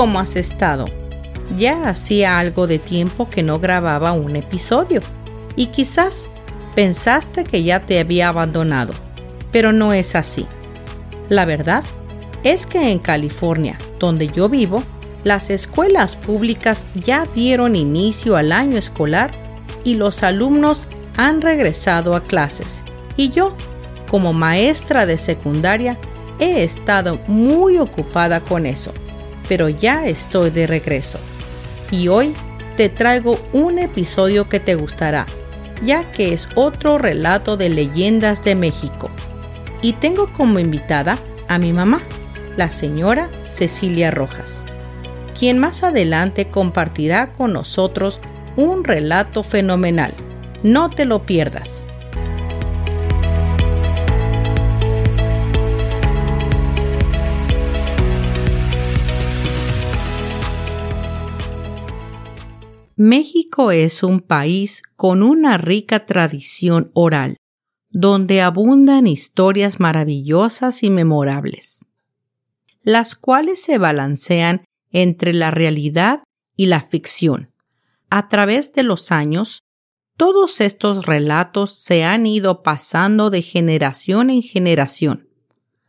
¿Cómo has estado? Ya hacía algo de tiempo que no grababa un episodio y quizás pensaste que ya te había abandonado, pero no es así. La verdad es que en California, donde yo vivo, las escuelas públicas ya dieron inicio al año escolar y los alumnos han regresado a clases. Y yo, como maestra de secundaria, he estado muy ocupada con eso, pero ya estoy de regreso. Y hoy te traigo un episodio que te gustará, ya que es otro relato de leyendas de México. Y tengo como invitada a mi mamá, la señora Cecilia Rojas, quien más adelante compartirá con nosotros un relato fenomenal. No te lo pierdas. México es un país con una rica tradición oral, donde abundan historias maravillosas y memorables, las cuales se balancean entre la realidad y la ficción. A través de los años, todos estos relatos se han ido pasando de generación en generación.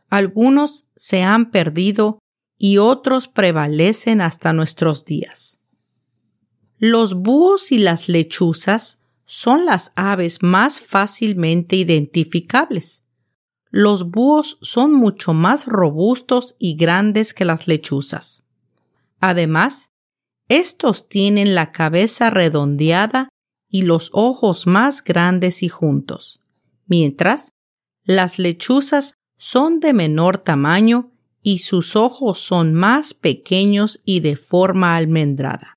Algunos se han perdido y otros prevalecen hasta nuestros días. Los búhos y las lechuzas son las aves más fácilmente identificables. Los búhos son mucho más robustos y grandes que las lechuzas. Además, estos tienen la cabeza redondeada y los ojos más grandes y juntos, mientras las lechuzas son de menor tamaño y sus ojos son más pequeños y de forma almendrada.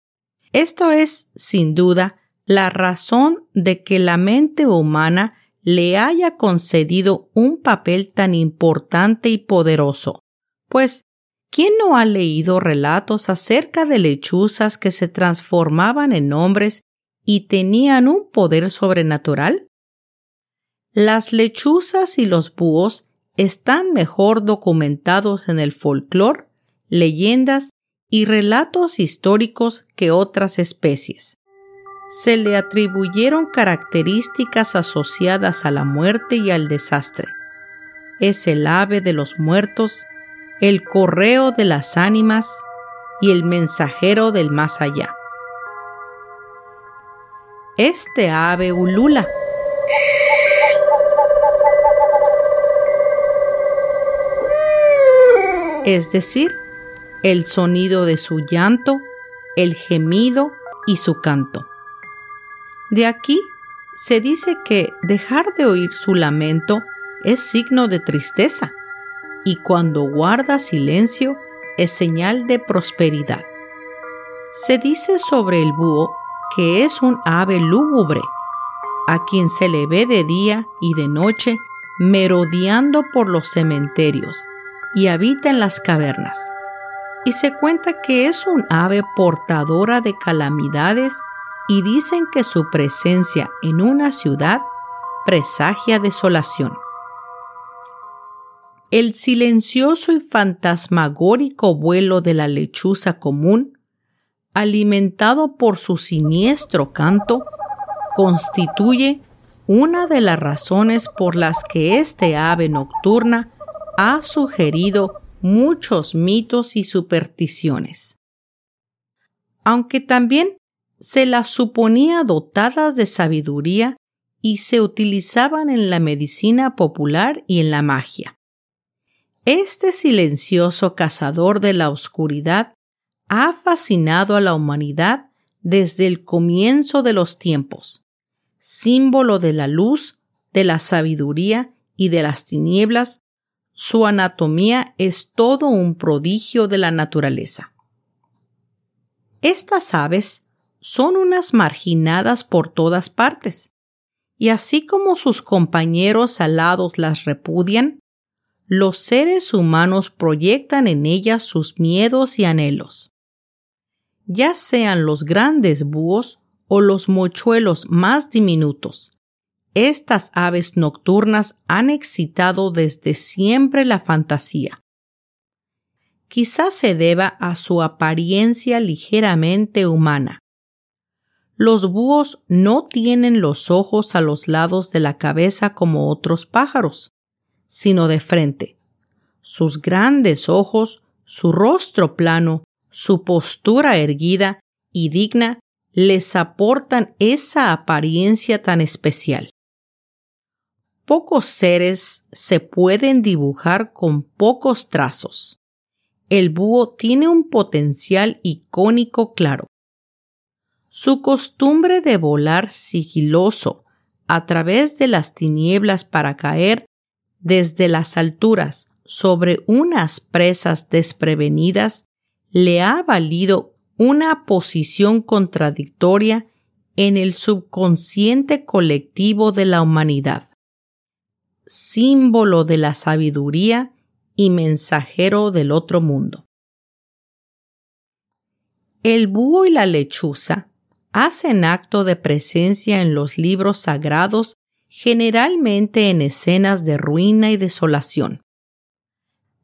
Esto es, sin duda, la razón de que la mente humana le haya concedido un papel tan importante y poderoso, pues ¿quién no ha leído relatos acerca de lechuzas que se transformaban en hombres y tenían un poder sobrenatural? Las lechuzas y los búhos están mejor documentados en el folclore, leyendas y relatos históricos que otras especies. Se le atribuyeron características asociadas a la muerte y al desastre. Es el ave de los muertos, el correo de las ánimas y el mensajero del más allá. Este ave ulula. Es decir, el sonido de su llanto, el gemido y su canto. De aquí se dice que dejar de oír su lamento es signo de tristeza y cuando guarda silencio es señal de prosperidad. Se dice sobre el búho que es un ave lúgubre, a quien se le ve de día y de noche merodeando por los cementerios y habita en las cavernas y se cuenta que es un ave portadora de calamidades y dicen que su presencia en una ciudad presagia desolación. El silencioso y fantasmagórico vuelo de la lechuza común, alimentado por su siniestro canto, constituye una de las razones por las que este ave nocturna ha sugerido muchos mitos y supersticiones. Aunque también se las suponía dotadas de sabiduría y se utilizaban en la medicina popular y en la magia. Este silencioso cazador de la oscuridad ha fascinado a la humanidad desde el comienzo de los tiempos, símbolo de la luz, de la sabiduría y de las tinieblas su anatomía es todo un prodigio de la naturaleza. Estas aves son unas marginadas por todas partes, y así como sus compañeros alados las repudian, los seres humanos proyectan en ellas sus miedos y anhelos. Ya sean los grandes búhos o los mochuelos más diminutos, estas aves nocturnas han excitado desde siempre la fantasía. quizás se deba a su apariencia ligeramente humana. Los búhos no tienen los ojos a los lados de la cabeza como otros pájaros, sino de frente. Sus grandes ojos, su rostro plano, su postura erguida y digna les aportan esa apariencia tan especial. Pocos seres se pueden dibujar con pocos trazos. El búho tiene un potencial icónico claro. Su costumbre de volar sigiloso a través de las tinieblas para caer desde las alturas sobre unas presas desprevenidas le ha valido una posición contradictoria en el subconsciente colectivo de la humanidad símbolo de la sabiduría y mensajero del otro mundo. El búho y la lechuza hacen acto de presencia en los libros sagrados generalmente en escenas de ruina y desolación.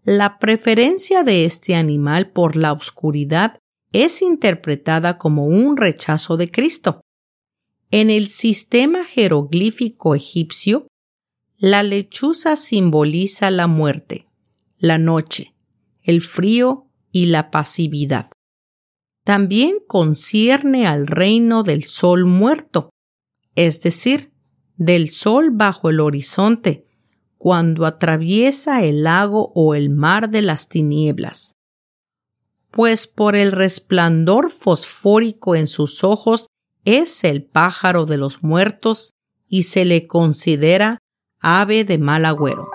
La preferencia de este animal por la oscuridad es interpretada como un rechazo de Cristo. En el sistema jeroglífico egipcio, la lechuza simboliza la muerte, la noche, el frío y la pasividad. También concierne al reino del sol muerto, es decir, del sol bajo el horizonte, cuando atraviesa el lago o el mar de las tinieblas. Pues por el resplandor fosfórico en sus ojos es el pájaro de los muertos y se le considera ave de mal agüero.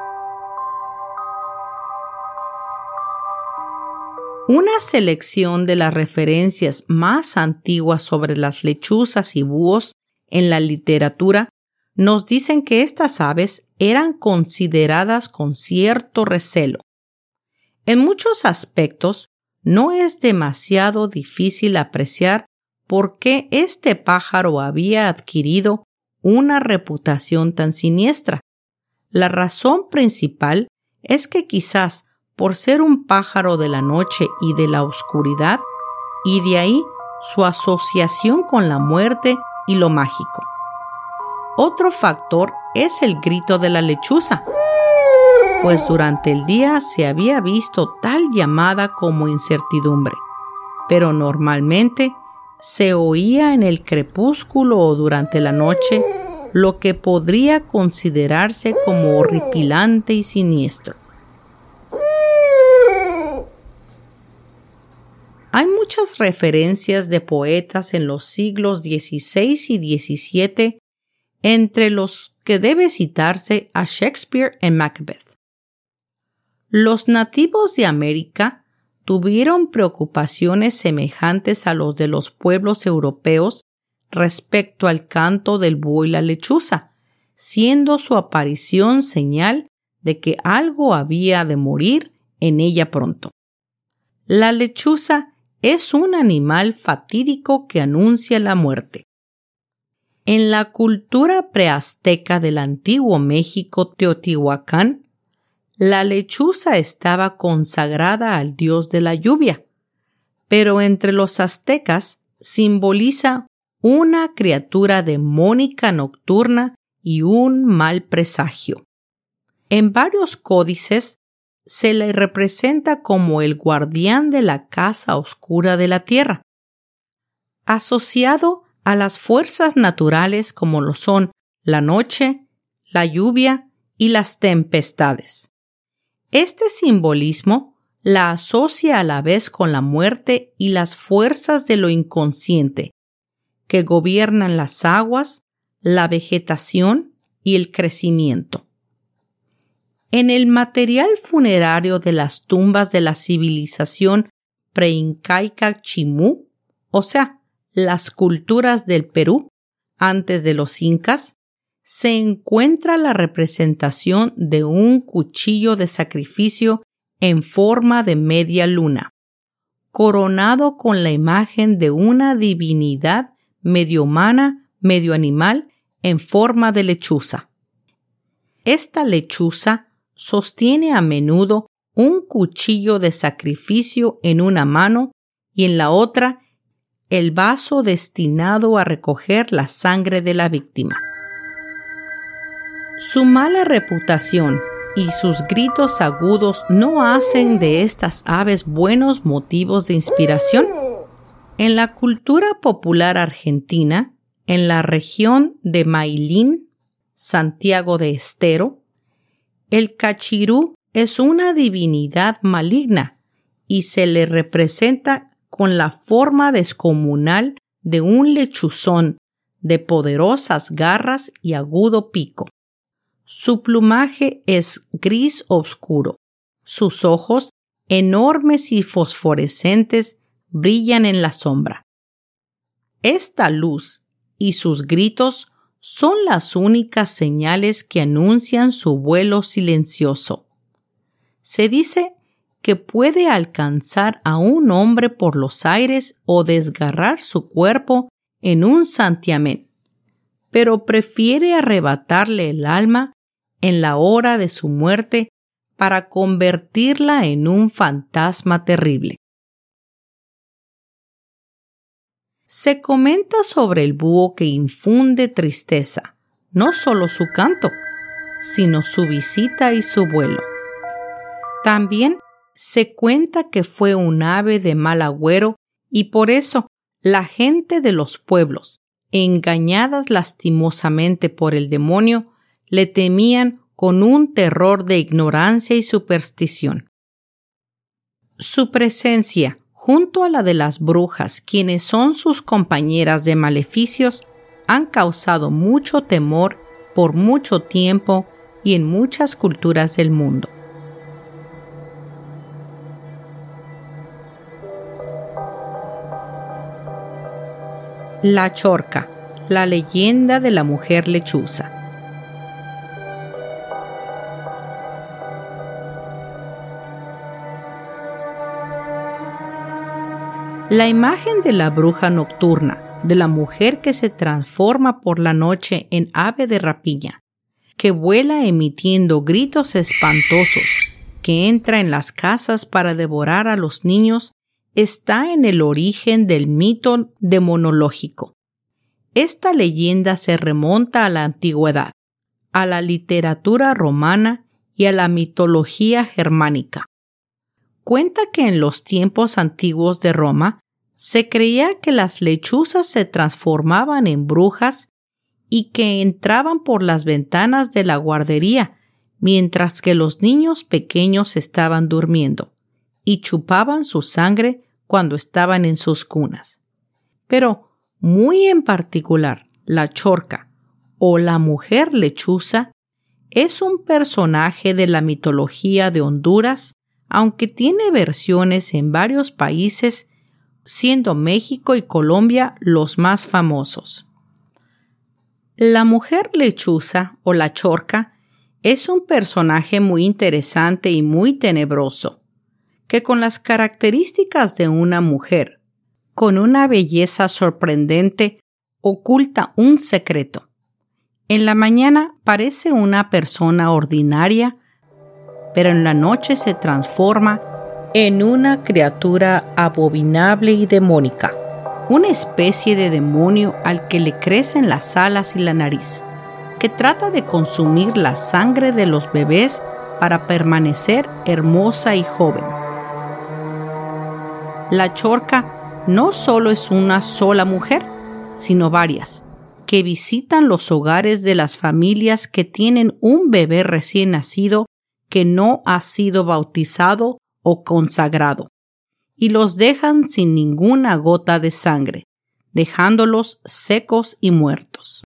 Una selección de las referencias más antiguas sobre las lechuzas y búhos en la literatura nos dicen que estas aves eran consideradas con cierto recelo. En muchos aspectos, no es demasiado difícil apreciar por qué este pájaro había adquirido una reputación tan siniestra. La razón principal es que quizás por ser un pájaro de la noche y de la oscuridad, y de ahí su asociación con la muerte y lo mágico. Otro factor es el grito de la lechuza, pues durante el día se había visto tal llamada como incertidumbre, pero normalmente se oía en el crepúsculo o durante la noche lo que podría considerarse como horripilante y siniestro. Hay muchas referencias de poetas en los siglos XVI y XVII, entre los que debe citarse a Shakespeare en Macbeth. Los nativos de América tuvieron preocupaciones semejantes a los de los pueblos europeos respecto al canto del búho y la lechuza, siendo su aparición señal de que algo había de morir en ella pronto. La lechuza es un animal fatídico que anuncia la muerte. En la cultura preazteca del antiguo México Teotihuacán, la lechuza estaba consagrada al dios de la lluvia, pero entre los aztecas simboliza una criatura demónica nocturna y un mal presagio. En varios códices se le representa como el guardián de la casa oscura de la tierra, asociado a las fuerzas naturales como lo son la noche, la lluvia y las tempestades. Este simbolismo la asocia a la vez con la muerte y las fuerzas de lo inconsciente, que gobiernan las aguas, la vegetación y el crecimiento. En el material funerario de las tumbas de la civilización preincaica Chimú, o sea, las culturas del Perú, antes de los incas, se encuentra la representación de un cuchillo de sacrificio en forma de media luna, coronado con la imagen de una divinidad medio humana, medio animal, en forma de lechuza. Esta lechuza sostiene a menudo un cuchillo de sacrificio en una mano y en la otra el vaso destinado a recoger la sangre de la víctima. Su mala reputación y sus gritos agudos no hacen de estas aves buenos motivos de inspiración. En la cultura popular argentina, en la región de Mailín, Santiago de Estero, el cachirú es una divinidad maligna y se le representa con la forma descomunal de un lechuzón de poderosas garras y agudo pico. Su plumaje es gris oscuro. Sus ojos, enormes y fosforescentes, brillan en la sombra. Esta luz y sus gritos son las únicas señales que anuncian su vuelo silencioso. Se dice que puede alcanzar a un hombre por los aires o desgarrar su cuerpo en un santiamén, pero prefiere arrebatarle el alma en la hora de su muerte para convertirla en un fantasma terrible. Se comenta sobre el búho que infunde tristeza, no solo su canto, sino su visita y su vuelo. También se cuenta que fue un ave de mal agüero y por eso la gente de los pueblos, engañadas lastimosamente por el demonio, le temían con un terror de ignorancia y superstición. Su presencia, junto a la de las brujas, quienes son sus compañeras de maleficios, han causado mucho temor por mucho tiempo y en muchas culturas del mundo. La Chorca, la leyenda de la mujer lechuza. La imagen de la bruja nocturna, de la mujer que se transforma por la noche en ave de rapiña, que vuela emitiendo gritos espantosos, que entra en las casas para devorar a los niños está en el origen del mito demonológico. Esta leyenda se remonta a la antigüedad, a la literatura romana y a la mitología germánica. Cuenta que en los tiempos antiguos de Roma se creía que las lechuzas se transformaban en brujas y que entraban por las ventanas de la guardería mientras que los niños pequeños estaban durmiendo y chupaban su sangre cuando estaban en sus cunas. Pero, muy en particular, la chorca o la mujer lechuza es un personaje de la mitología de Honduras, aunque tiene versiones en varios países, siendo México y Colombia los más famosos. La mujer lechuza o la chorca es un personaje muy interesante y muy tenebroso que con las características de una mujer, con una belleza sorprendente, oculta un secreto. En la mañana parece una persona ordinaria, pero en la noche se transforma en una criatura abominable y demónica, una especie de demonio al que le crecen las alas y la nariz, que trata de consumir la sangre de los bebés para permanecer hermosa y joven. La chorca no solo es una sola mujer, sino varias, que visitan los hogares de las familias que tienen un bebé recién nacido que no ha sido bautizado o consagrado, y los dejan sin ninguna gota de sangre, dejándolos secos y muertos.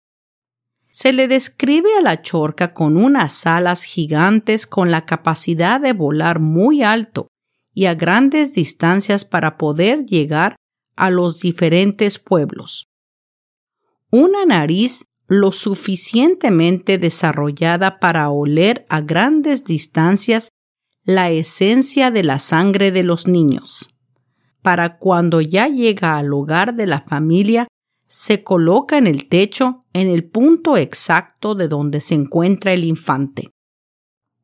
Se le describe a la chorca con unas alas gigantes con la capacidad de volar muy alto y a grandes distancias para poder llegar a los diferentes pueblos. Una nariz lo suficientemente desarrollada para oler a grandes distancias la esencia de la sangre de los niños. Para cuando ya llega al hogar de la familia, se coloca en el techo en el punto exacto de donde se encuentra el infante.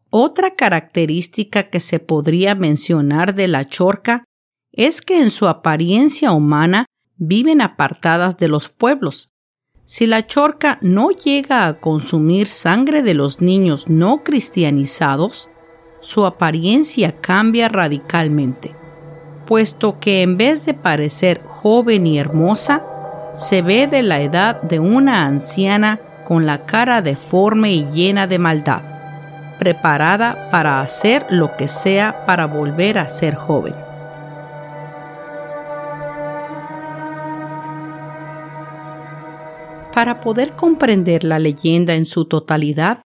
Otra característica que se podría mencionar de la chorca es que en su apariencia humana viven apartadas de los pueblos. Si la chorca no llega a consumir sangre de los niños no cristianizados, su apariencia cambia radicalmente, puesto que en vez de parecer joven y hermosa, se ve de la edad de una anciana con la cara deforme y llena de maldad, preparada para hacer lo que sea para volver a ser joven. Para poder comprender la leyenda en su totalidad,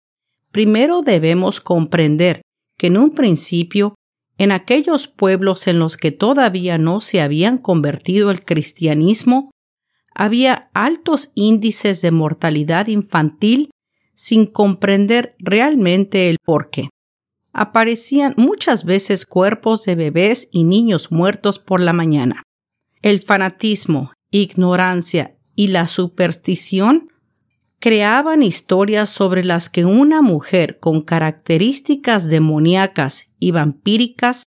primero debemos comprender que en un principio, en aquellos pueblos en los que todavía no se habían convertido al cristianismo, había altos índices de mortalidad infantil sin comprender realmente el porqué. Aparecían muchas veces cuerpos de bebés y niños muertos por la mañana. El fanatismo, ignorancia y la superstición creaban historias sobre las que una mujer con características demoníacas y vampíricas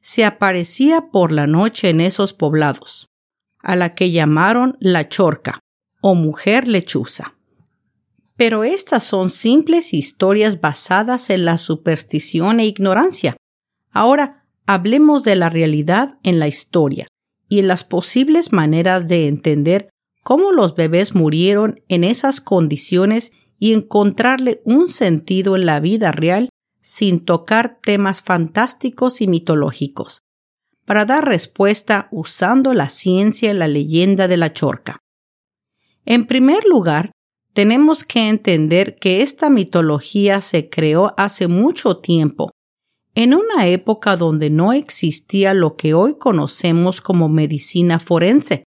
se aparecía por la noche en esos poblados, a la que llamaron la chorca o mujer lechuza. Pero estas son simples historias basadas en la superstición e ignorancia. Ahora hablemos de la realidad en la historia y en las posibles maneras de entender cómo los bebés murieron en esas condiciones y encontrarle un sentido en la vida real sin tocar temas fantásticos y mitológicos, para dar respuesta usando la ciencia y la leyenda de la chorca. En primer lugar, tenemos que entender que esta mitología se creó hace mucho tiempo, en una época donde no existía lo que hoy conocemos como medicina forense,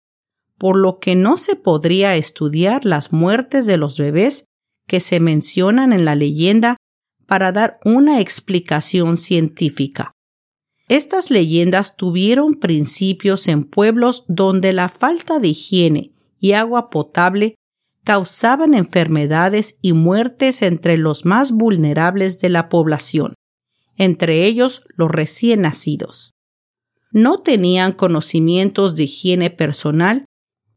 por lo que no se podría estudiar las muertes de los bebés que se mencionan en la leyenda para dar una explicación científica. Estas leyendas tuvieron principios en pueblos donde la falta de higiene y agua potable causaban enfermedades y muertes entre los más vulnerables de la población, entre ellos los recién nacidos. No tenían conocimientos de higiene personal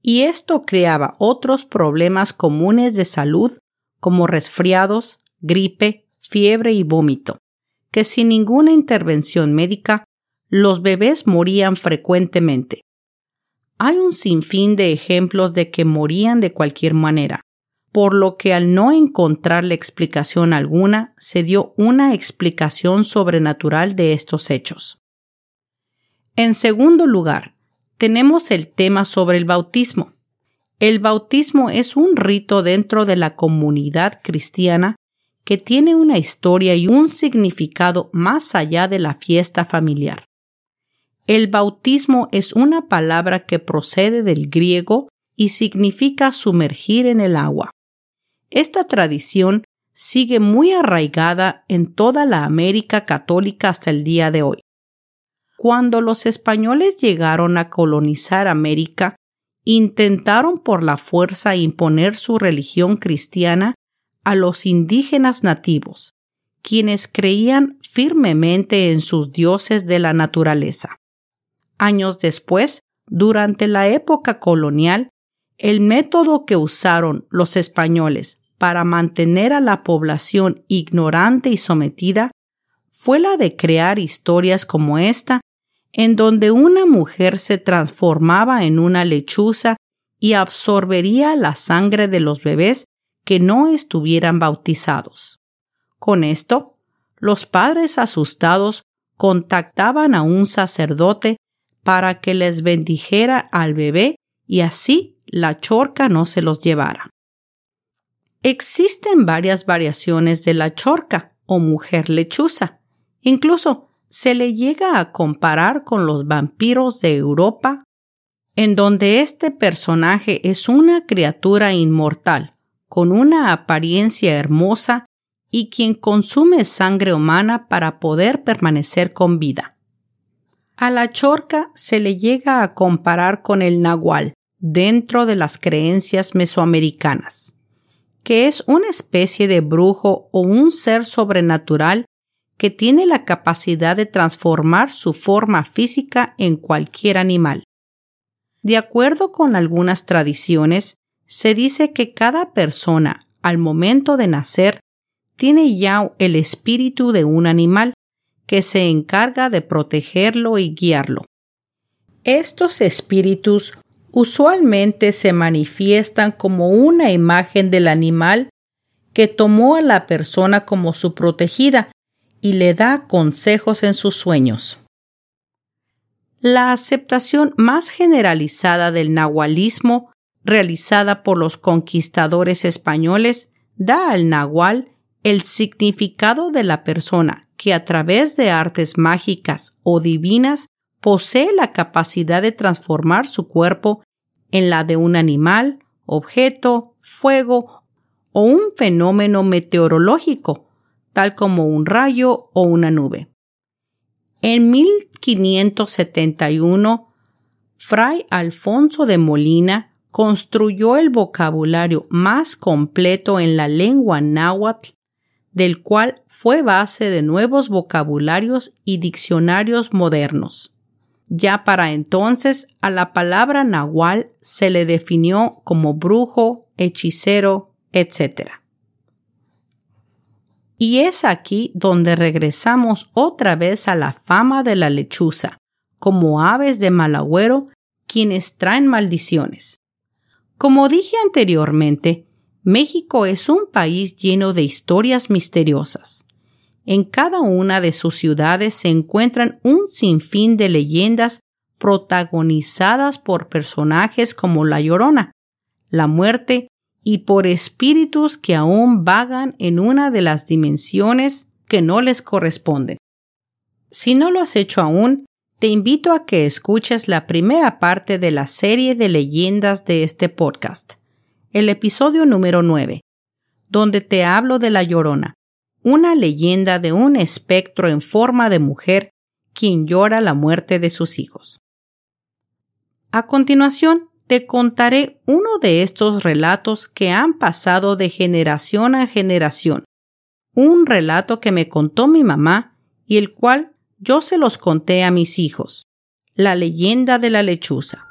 y esto creaba otros problemas comunes de salud como resfriados, gripe, fiebre y vómito, que sin ninguna intervención médica los bebés morían frecuentemente. Hay un sinfín de ejemplos de que morían de cualquier manera, por lo que al no encontrarle explicación alguna, se dio una explicación sobrenatural de estos hechos. En segundo lugar, tenemos el tema sobre el bautismo. El bautismo es un rito dentro de la comunidad cristiana que tiene una historia y un significado más allá de la fiesta familiar. El bautismo es una palabra que procede del griego y significa sumergir en el agua. Esta tradición sigue muy arraigada en toda la América católica hasta el día de hoy. Cuando los españoles llegaron a colonizar América, intentaron por la fuerza imponer su religión cristiana a los indígenas nativos, quienes creían firmemente en sus dioses de la naturaleza. Años después, durante la época colonial, el método que usaron los españoles para mantener a la población ignorante y sometida fue la de crear historias como esta en donde una mujer se transformaba en una lechuza y absorbería la sangre de los bebés que no estuvieran bautizados. Con esto, los padres asustados contactaban a un sacerdote para que les bendijera al bebé y así la chorca no se los llevara. Existen varias variaciones de la chorca o mujer lechuza. Incluso se le llega a comparar con los vampiros de Europa, en donde este personaje es una criatura inmortal, con una apariencia hermosa y quien consume sangre humana para poder permanecer con vida. A la chorca se le llega a comparar con el nahual dentro de las creencias mesoamericanas, que es una especie de brujo o un ser sobrenatural que tiene la capacidad de transformar su forma física en cualquier animal. De acuerdo con algunas tradiciones, se dice que cada persona, al momento de nacer, tiene ya el espíritu de un animal que se encarga de protegerlo y guiarlo. Estos espíritus usualmente se manifiestan como una imagen del animal que tomó a la persona como su protegida y le da consejos en sus sueños. La aceptación más generalizada del nahualismo realizada por los conquistadores españoles da al nahual el significado de la persona que a través de artes mágicas o divinas posee la capacidad de transformar su cuerpo en la de un animal, objeto, fuego o un fenómeno meteorológico, tal como un rayo o una nube. En 1571, Fray Alfonso de Molina construyó el vocabulario más completo en la lengua náhuatl, del cual fue base de nuevos vocabularios y diccionarios modernos. Ya para entonces a la palabra nahual se le definió como brujo, hechicero, etc. Y es aquí donde regresamos otra vez a la fama de la lechuza, como aves de malagüero quienes traen maldiciones. Como dije anteriormente, México es un país lleno de historias misteriosas. En cada una de sus ciudades se encuentran un sinfín de leyendas protagonizadas por personajes como la Llorona, la muerte y por espíritus que aún vagan en una de las dimensiones que no les corresponden. Si no lo has hecho aún, te invito a que escuches la primera parte de la serie de leyendas de este podcast, el episodio número 9, donde te hablo de la Llorona, una leyenda de un espectro en forma de mujer quien llora la muerte de sus hijos. A continuación, te contaré uno de estos relatos que han pasado de generación a generación, un relato que me contó mi mamá y el cual yo se los conté a mis hijos, la leyenda de la lechuza.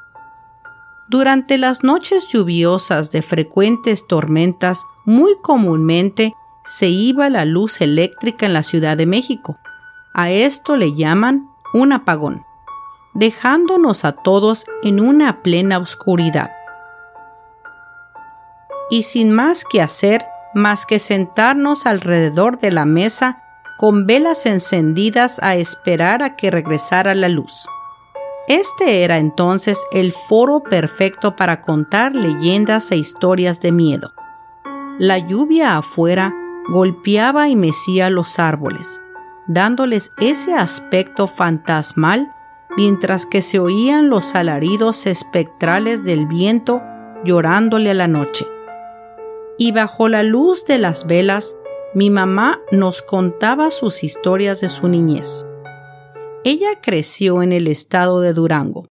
Durante las noches lluviosas de frecuentes tormentas, muy comúnmente se iba la luz eléctrica en la Ciudad de México. A esto le llaman un apagón, dejándonos a todos en una plena oscuridad. Y sin más que hacer, más que sentarnos alrededor de la mesa con velas encendidas a esperar a que regresara la luz. Este era entonces el foro perfecto para contar leyendas e historias de miedo. La lluvia afuera golpeaba y mecía los árboles, dándoles ese aspecto fantasmal mientras que se oían los alaridos espectrales del viento llorándole a la noche. Y bajo la luz de las velas, mi mamá nos contaba sus historias de su niñez. Ella creció en el estado de Durango,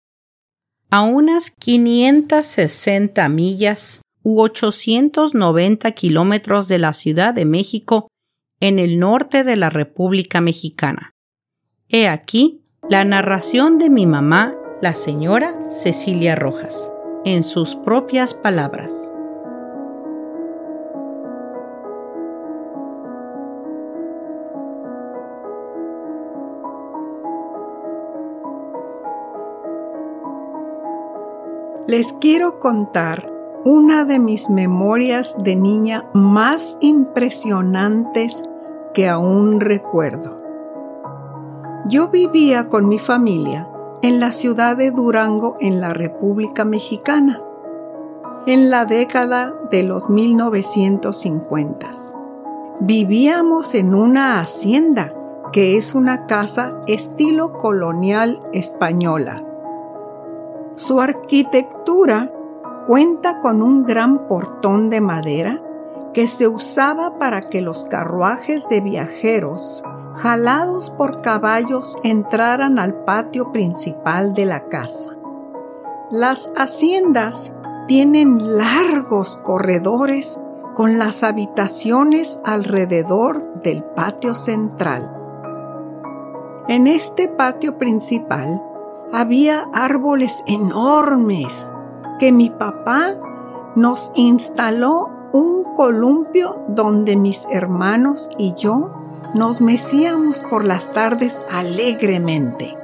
a unas 560 millas u 890 kilómetros de la Ciudad de México, en el norte de la República Mexicana. He aquí la narración de mi mamá, la señora Cecilia Rojas, en sus propias palabras. Les quiero contar una de mis memorias de niña más impresionantes que aún recuerdo. Yo vivía con mi familia en la ciudad de Durango en la República Mexicana en la década de los 1950. Vivíamos en una hacienda que es una casa estilo colonial española. Su arquitectura cuenta con un gran portón de madera que se usaba para que los carruajes de viajeros jalados por caballos entraran al patio principal de la casa. Las haciendas tienen largos corredores con las habitaciones alrededor del patio central. En este patio principal había árboles enormes que mi papá nos instaló un columpio donde mis hermanos y yo nos mecíamos por las tardes alegremente.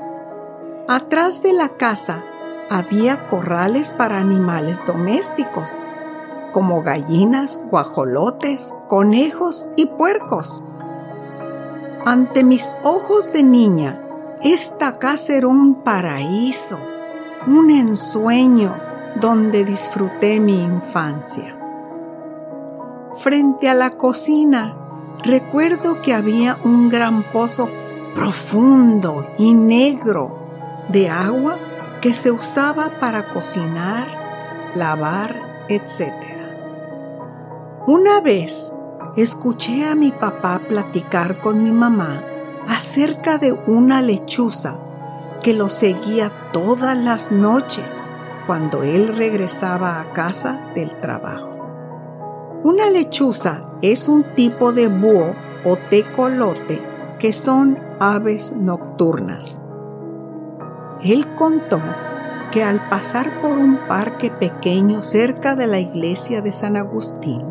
Atrás de la casa había corrales para animales domésticos, como gallinas, guajolotes, conejos y puercos. Ante mis ojos de niña, esta casa era un paraíso, un ensueño donde disfruté mi infancia. Frente a la cocina, recuerdo que había un gran pozo profundo y negro de agua que se usaba para cocinar, lavar, etc. Una vez escuché a mi papá platicar con mi mamá acerca de una lechuza que lo seguía todas las noches cuando él regresaba a casa del trabajo. Una lechuza es un tipo de búho o tecolote que son aves nocturnas. Él contó que al pasar por un parque pequeño cerca de la iglesia de San Agustín,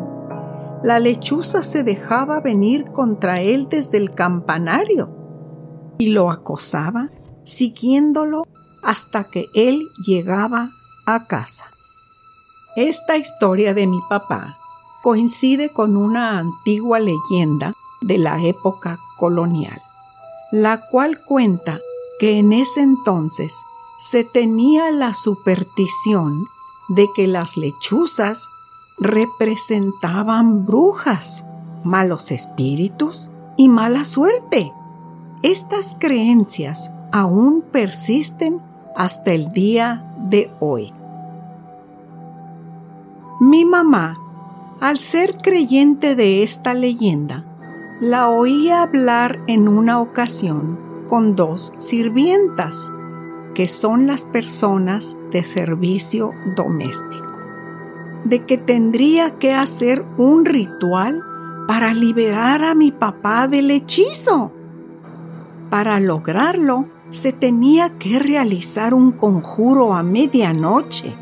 la lechuza se dejaba venir contra él desde el campanario y lo acosaba, siguiéndolo hasta que él llegaba a casa. Esta historia de mi papá coincide con una antigua leyenda de la época colonial, la cual cuenta que en ese entonces se tenía la superstición de que las lechuzas representaban brujas, malos espíritus y mala suerte. Estas creencias aún persisten hasta el día de hoy. Mi mamá, al ser creyente de esta leyenda, la oía hablar en una ocasión con dos sirvientas, que son las personas de servicio doméstico de que tendría que hacer un ritual para liberar a mi papá del hechizo. Para lograrlo, se tenía que realizar un conjuro a medianoche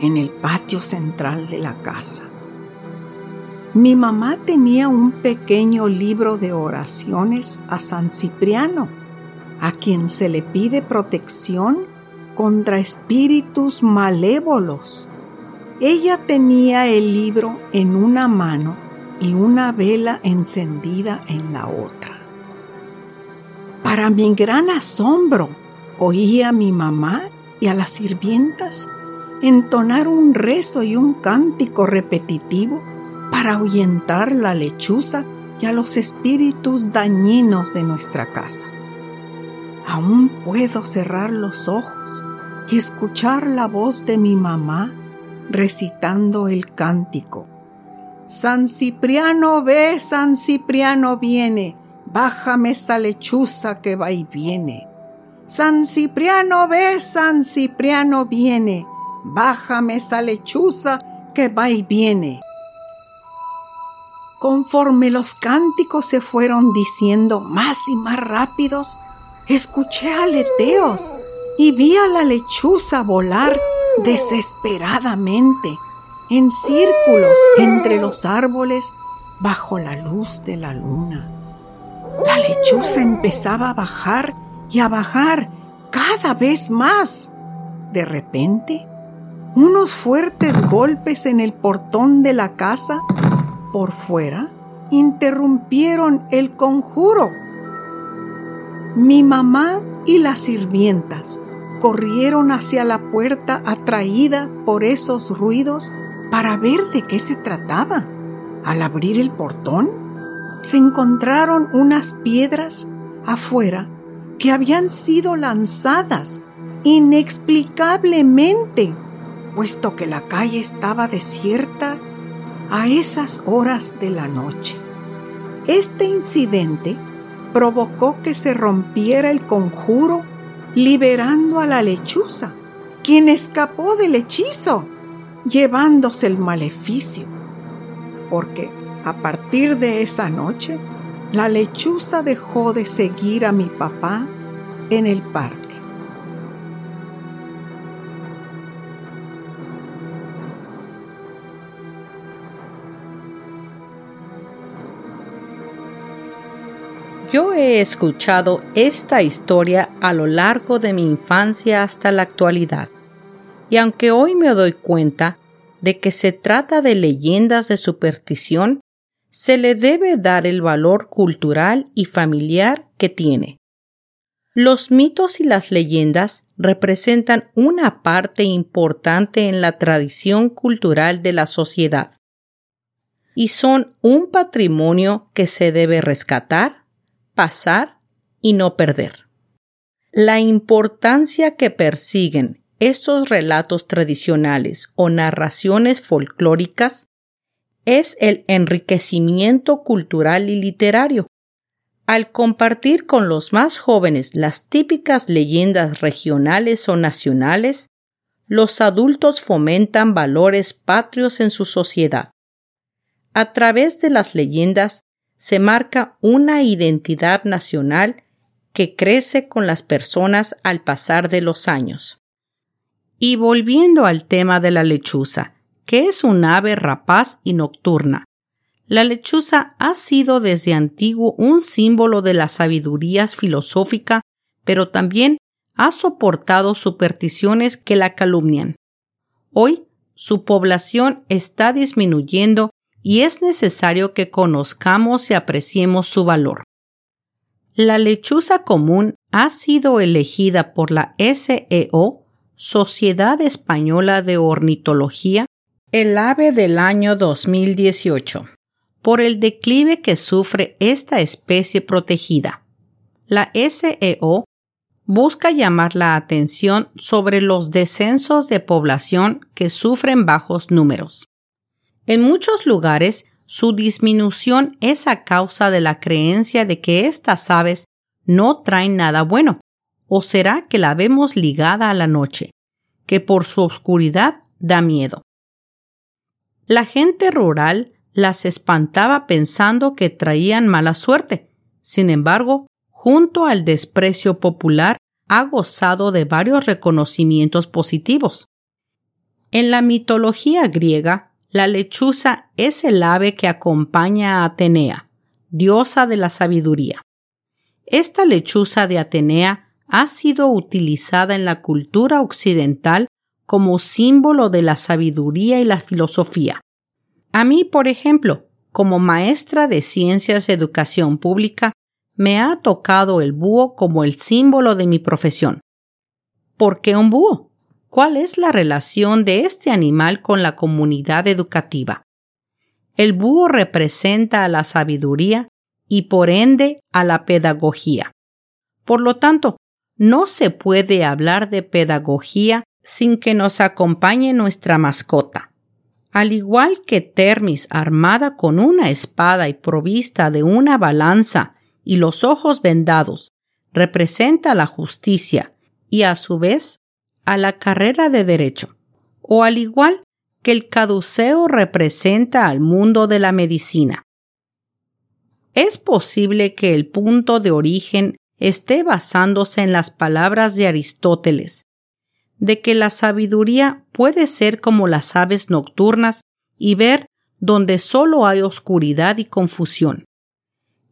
en el patio central de la casa. Mi mamá tenía un pequeño libro de oraciones a San Cipriano, a quien se le pide protección contra espíritus malévolos ella tenía el libro en una mano y una vela encendida en la otra. Para mi gran asombro, oía a mi mamá y a las sirvientas entonar un rezo y un cántico repetitivo para ahuyentar la lechuza y a los espíritus dañinos de nuestra casa. Aún puedo cerrar los ojos y escuchar la voz de mi mamá recitando el cántico. San Cipriano ve, San Cipriano viene, bájame esa lechuza que va y viene. San Cipriano ve, San Cipriano viene, bájame esa lechuza que va y viene. Conforme los cánticos se fueron diciendo más y más rápidos, escuché aleteos y vi a la lechuza volar desesperadamente en círculos entre los árboles bajo la luz de la luna. La lechuza empezaba a bajar y a bajar cada vez más. De repente, unos fuertes golpes en el portón de la casa por fuera interrumpieron el conjuro. Mi mamá y las sirvientas corrieron hacia la puerta atraída por esos ruidos para ver de qué se trataba. Al abrir el portón, se encontraron unas piedras afuera que habían sido lanzadas inexplicablemente, puesto que la calle estaba desierta a esas horas de la noche. Este incidente provocó que se rompiera el conjuro liberando a la lechuza, quien escapó del hechizo, llevándose el maleficio. Porque a partir de esa noche, la lechuza dejó de seguir a mi papá en el parque. Yo he escuchado esta historia a lo largo de mi infancia hasta la actualidad, y aunque hoy me doy cuenta de que se trata de leyendas de superstición, se le debe dar el valor cultural y familiar que tiene. Los mitos y las leyendas representan una parte importante en la tradición cultural de la sociedad y son un patrimonio que se debe rescatar, pasar y no perder. La importancia que persiguen estos relatos tradicionales o narraciones folclóricas es el enriquecimiento cultural y literario. Al compartir con los más jóvenes las típicas leyendas regionales o nacionales, los adultos fomentan valores patrios en su sociedad. A través de las leyendas se marca una identidad nacional que crece con las personas al pasar de los años. Y volviendo al tema de la lechuza, que es un ave rapaz y nocturna. La lechuza ha sido desde antiguo un símbolo de la sabiduría filosófica, pero también ha soportado supersticiones que la calumnian. Hoy su población está disminuyendo y es necesario que conozcamos y apreciemos su valor. La lechuza común ha sido elegida por la SEO, Sociedad Española de Ornitología, el ave del año 2018, por el declive que sufre esta especie protegida. La SEO busca llamar la atención sobre los descensos de población que sufren bajos números. En muchos lugares, su disminución es a causa de la creencia de que estas aves no traen nada bueno, o será que la vemos ligada a la noche, que por su oscuridad da miedo. La gente rural las espantaba pensando que traían mala suerte. Sin embargo, junto al desprecio popular, ha gozado de varios reconocimientos positivos. En la mitología griega, la lechuza es el ave que acompaña a Atenea, diosa de la sabiduría. Esta lechuza de Atenea ha sido utilizada en la cultura occidental como símbolo de la sabiduría y la filosofía. A mí, por ejemplo, como maestra de ciencias de educación pública, me ha tocado el búho como el símbolo de mi profesión. ¿Por qué un búho? Cuál es la relación de este animal con la comunidad educativa. El búho representa a la sabiduría y por ende a la pedagogía. Por lo tanto, no se puede hablar de pedagogía sin que nos acompañe nuestra mascota. Al igual que Termis armada con una espada y provista de una balanza y los ojos vendados, representa la justicia y a su vez a la carrera de derecho, o al igual que el caduceo representa al mundo de la medicina. Es posible que el punto de origen esté basándose en las palabras de Aristóteles, de que la sabiduría puede ser como las aves nocturnas y ver donde solo hay oscuridad y confusión,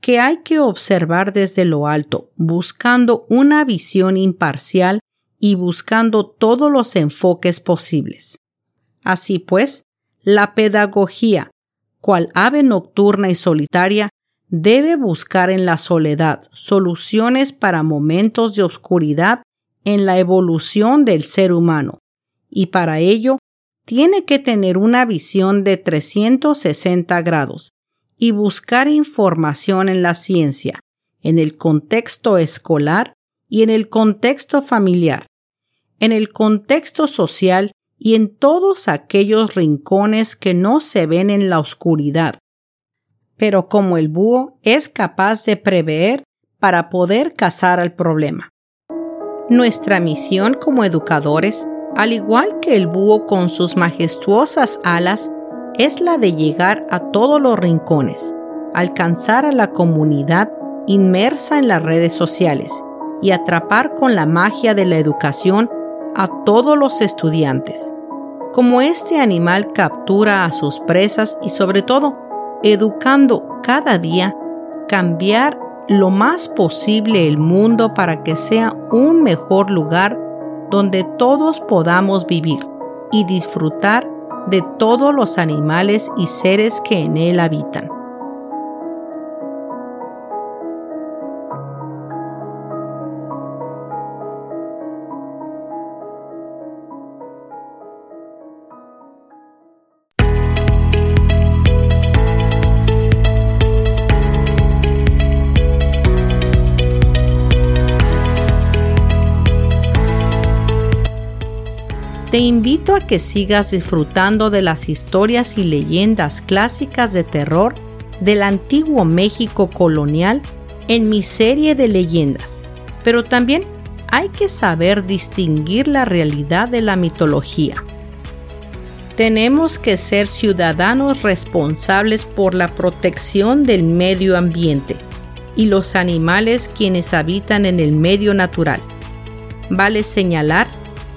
que hay que observar desde lo alto, buscando una visión imparcial y buscando todos los enfoques posibles. Así pues, la pedagogía, cual ave nocturna y solitaria, debe buscar en la soledad soluciones para momentos de oscuridad en la evolución del ser humano, y para ello tiene que tener una visión de 360 grados y buscar información en la ciencia, en el contexto escolar y en el contexto familiar, en el contexto social y en todos aquellos rincones que no se ven en la oscuridad. Pero como el búho es capaz de prever para poder cazar al problema. Nuestra misión como educadores, al igual que el búho con sus majestuosas alas, es la de llegar a todos los rincones, alcanzar a la comunidad inmersa en las redes sociales y atrapar con la magia de la educación a todos los estudiantes. Como este animal captura a sus presas y sobre todo, educando cada día, cambiar lo más posible el mundo para que sea un mejor lugar donde todos podamos vivir y disfrutar de todos los animales y seres que en él habitan. Te invito a que sigas disfrutando de las historias y leyendas clásicas de terror del antiguo México colonial en mi serie de leyendas, pero también hay que saber distinguir la realidad de la mitología. Tenemos que ser ciudadanos responsables por la protección del medio ambiente y los animales quienes habitan en el medio natural. Vale señalar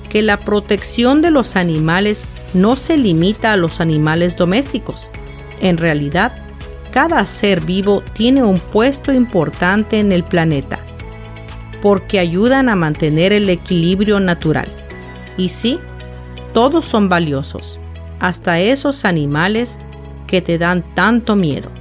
que la protección de los animales no se limita a los animales domésticos. En realidad, cada ser vivo tiene un puesto importante en el planeta, porque ayudan a mantener el equilibrio natural. Y sí, todos son valiosos, hasta esos animales que te dan tanto miedo.